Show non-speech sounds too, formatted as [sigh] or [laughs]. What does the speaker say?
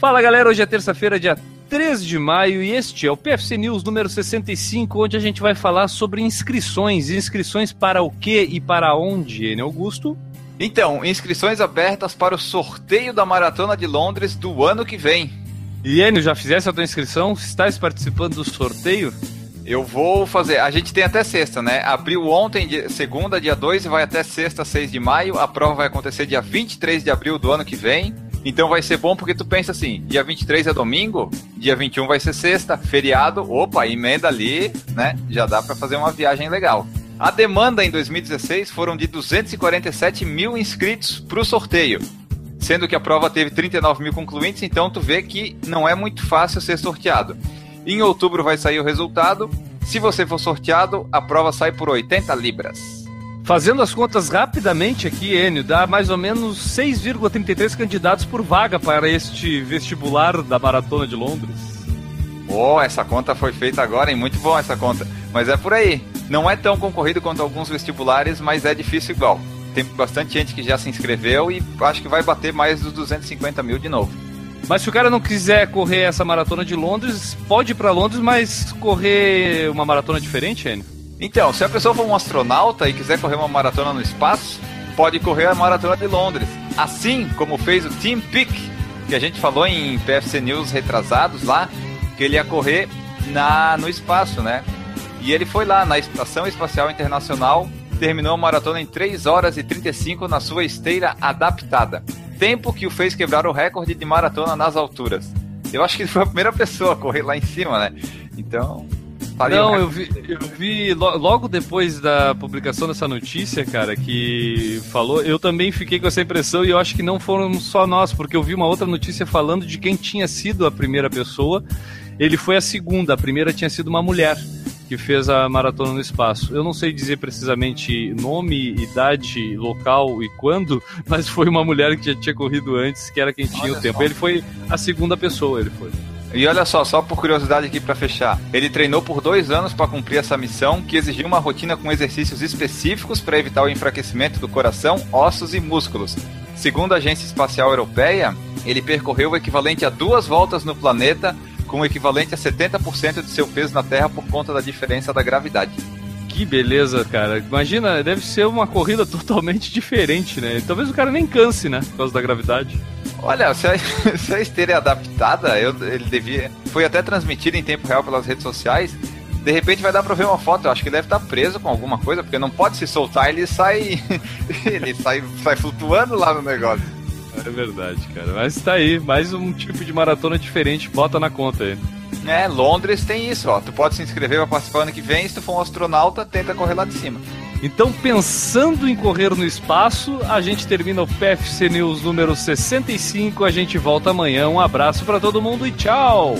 Fala galera, hoje é terça-feira, dia 3 de maio, e este é o PFC News número 65, onde a gente vai falar sobre inscrições. Inscrições para o que e para onde, Enio Augusto? Então, inscrições abertas para o sorteio da Maratona de Londres do ano que vem. E Enio, já fizesse a tua inscrição? Estás participando do sorteio? Eu vou fazer. A gente tem até sexta, né? Abriu ontem, segunda, dia 2, e vai até sexta, 6 de maio. A prova vai acontecer dia 23 de abril do ano que vem. Então vai ser bom porque tu pensa assim, dia 23 é domingo, dia 21 vai ser sexta, feriado, opa, emenda ali, né? Já dá para fazer uma viagem legal. A demanda em 2016 foram de 247 mil inscritos para o sorteio, sendo que a prova teve 39 mil concluintes, então tu vê que não é muito fácil ser sorteado. Em outubro vai sair o resultado. Se você for sorteado, a prova sai por 80 libras. Fazendo as contas rapidamente aqui, Enio, dá mais ou menos 6,33 candidatos por vaga para este vestibular da Maratona de Londres. Oh, essa conta foi feita agora, hein? Muito bom essa conta. Mas é por aí. Não é tão concorrido quanto alguns vestibulares, mas é difícil igual. Tem bastante gente que já se inscreveu e acho que vai bater mais dos 250 mil de novo. Mas se o cara não quiser correr essa maratona de Londres, pode ir para Londres, mas correr uma maratona diferente, Enio? Então, se a pessoa for um astronauta e quiser correr uma maratona no espaço, pode correr a maratona de Londres. Assim como fez o Team Peak, que a gente falou em PFC News retrasados lá, que ele ia correr na, no espaço, né? E ele foi lá na Estação Espacial Internacional, terminou a maratona em 3 horas e 35 na sua esteira adaptada. Tempo que o fez quebrar o recorde de maratona nas alturas. Eu acho que ele foi a primeira pessoa a correr lá em cima, né? Então, não, eu vi, eu vi logo depois da publicação dessa notícia, cara, que falou. Eu também fiquei com essa impressão e eu acho que não foram só nós, porque eu vi uma outra notícia falando de quem tinha sido a primeira pessoa. Ele foi a segunda, a primeira tinha sido uma mulher que fez a maratona no espaço. Eu não sei dizer precisamente nome, idade, local e quando, mas foi uma mulher que já tinha corrido antes, que era quem tinha Olha o tempo. Só. Ele foi a segunda pessoa, ele foi. E olha só, só por curiosidade aqui para fechar, ele treinou por dois anos para cumprir essa missão, que exigiu uma rotina com exercícios específicos para evitar o enfraquecimento do coração, ossos e músculos. Segundo a Agência Espacial Europeia, ele percorreu o equivalente a duas voltas no planeta, com o equivalente a 70% de seu peso na Terra por conta da diferença da gravidade. Que beleza, cara. Imagina, deve ser uma corrida [laughs] totalmente diferente, né? Talvez o cara nem canse, né? Por causa da gravidade. Olha, se a, se a esteira é [laughs] adaptada, eu, ele devia. Foi até transmitido em tempo real pelas redes sociais. De repente vai dar pra ver uma foto. Eu acho que ele deve estar preso com alguma coisa, porque não pode se soltar, ele sai. [laughs] ele sai, sai flutuando lá no negócio. É verdade, cara. Mas tá aí, mais um tipo de maratona diferente, bota na conta aí. É, Londres tem isso, ó. Tu pode se inscrever para participar ano que vem, se tu for um astronauta, tenta correr lá de cima. Então, pensando em correr no espaço, a gente termina o PFC News número 65. A gente volta amanhã. Um abraço para todo mundo e tchau!